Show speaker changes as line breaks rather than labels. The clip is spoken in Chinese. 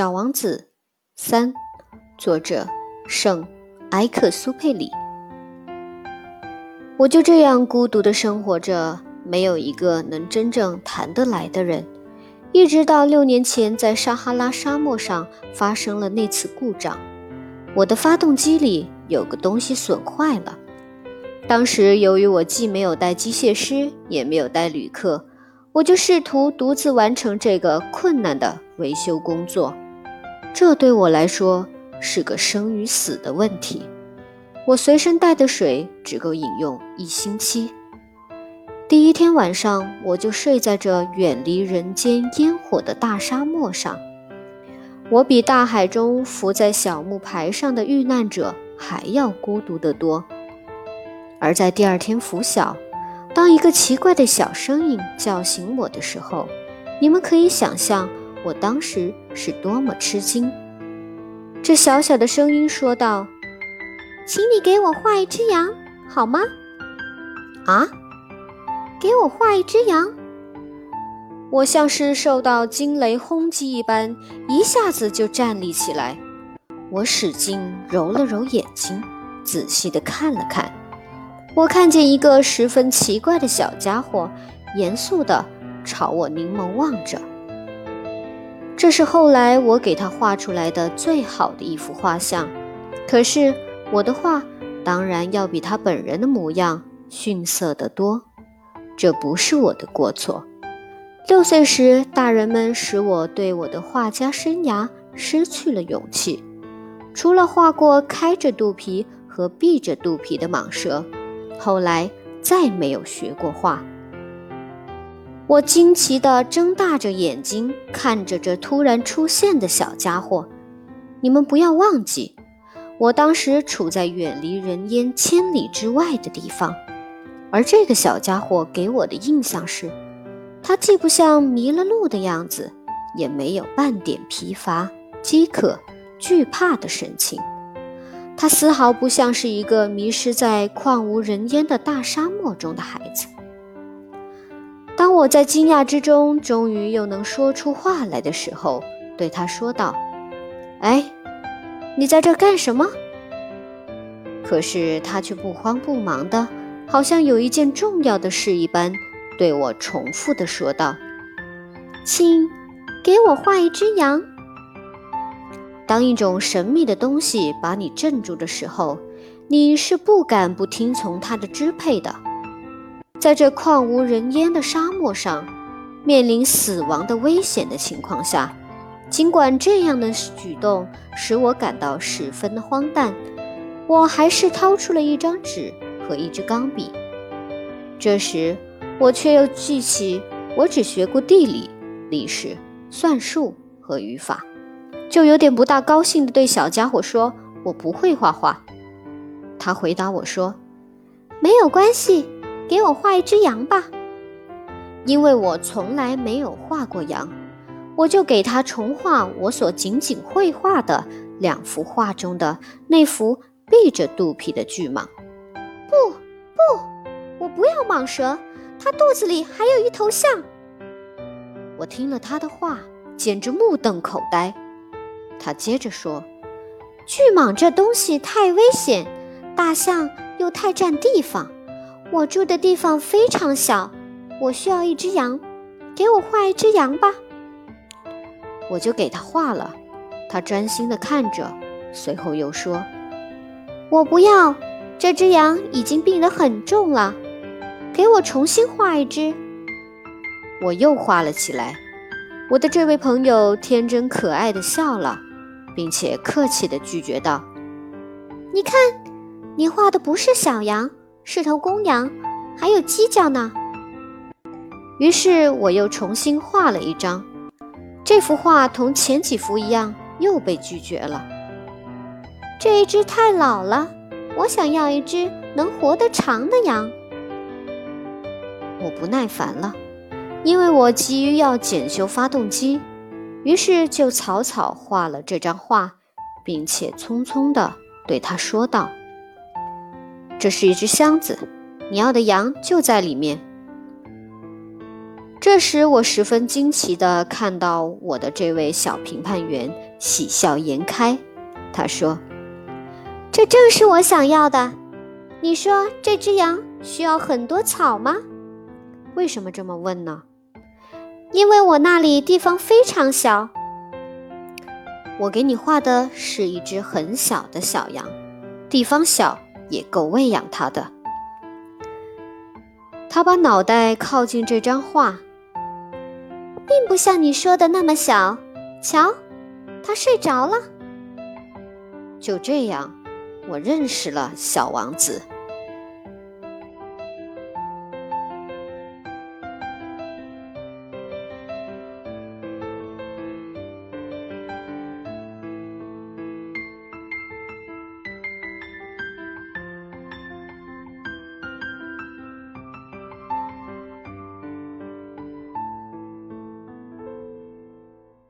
小王子三，作者圣埃克苏佩里。我就这样孤独的生活着，没有一个能真正谈得来的人。一直到六年前，在撒哈拉沙漠上发生了那次故障，我的发动机里有个东西损坏了。当时由于我既没有带机械师，也没有带旅客。我就试图独自完成这个困难的维修工作，这对我来说是个生与死的问题。我随身带的水只够饮用一星期。第一天晚上，我就睡在这远离人间烟火的大沙漠上。我比大海中浮在小木牌上的遇难者还要孤独得多。而在第二天拂晓。当一个奇怪的小声音叫醒我的时候，你们可以想象我当时是多么吃惊。这小小的声音说道：“
请你给我画一只羊，好吗？”
啊，
给我画一只羊！
我像是受到惊雷轰击一般，一下子就站立起来。我使劲揉了揉眼睛，仔细地看了看。我看见一个十分奇怪的小家伙，严肃地朝我凝眸望着。这是后来我给他画出来的最好的一幅画像。可是我的画当然要比他本人的模样逊色得多。这不是我的过错。六岁时，大人们使我对我的画家生涯失去了勇气。除了画过开着肚皮和闭着肚皮的蟒蛇。后来再没有学过画。我惊奇地睁大着眼睛看着这突然出现的小家伙。你们不要忘记，我当时处在远离人烟千里之外的地方，而这个小家伙给我的印象是，他既不像迷了路的样子，也没有半点疲乏、饥渴、惧怕的神情。他丝毫不像是一个迷失在旷无人烟的大沙漠中的孩子。我在惊讶之中，终于又能说出话来的时候，对他说道：“哎，你在这干什么？”可是他却不慌不忙的，好像有一件重要的事一般，对我重复的说道：“
请给我画一只羊。”
当一种神秘的东西把你镇住的时候，你是不敢不听从它的支配的。在这旷无人烟的沙漠上，面临死亡的危险的情况下，尽管这样的举动使我感到十分的荒诞，我还是掏出了一张纸和一支钢笔。这时，我却又记起我只学过地理、历史、算术和语法。就有点不大高兴地对小家伙说：“我不会画画。”他回答我说：“
没有关系，给我画一只羊吧。”
因为我从来没有画过羊，我就给他重画我所仅仅会画的两幅画中的那幅闭着肚皮的巨蟒。
不不，我不要蟒蛇，它肚子里还有一头象。
我听了他的话，简直目瞪口呆。他接着说：“
巨蟒这东西太危险，大象又太占地方。我住的地方非常小，我需要一只羊，给我画一只羊吧。”
我就给他画了。他专心地看着，随后又说：“
我不要，这只羊已经病得很重了，给我重新画一只。”
我又画了起来。我的这位朋友天真可爱的笑了。并且客气地拒绝道：“
你看，你画的不是小羊，是头公羊，还有犄角呢。”
于是我又重新画了一张，这幅画同前几幅一样，又被拒绝了。
这一只太老了，我想要一只能活得长的羊。
我不耐烦了，因为我急于要检修发动机。于是就草草画了这张画，并且匆匆地对他说道：“这是一只箱子，你要的羊就在里面。”这时，我十分惊奇地看到我的这位小评判员喜笑颜开。他说：“
这正是我想要的。你说这只羊需要很多草吗？
为什么这么问呢？
因为我那里地方非常小。
我给你画的是一只很小的小羊，地方小也够喂养它的。”他把脑袋靠近这张画。
并不像你说的那么小。瞧，他睡着了。
就这样，我认识了小王子。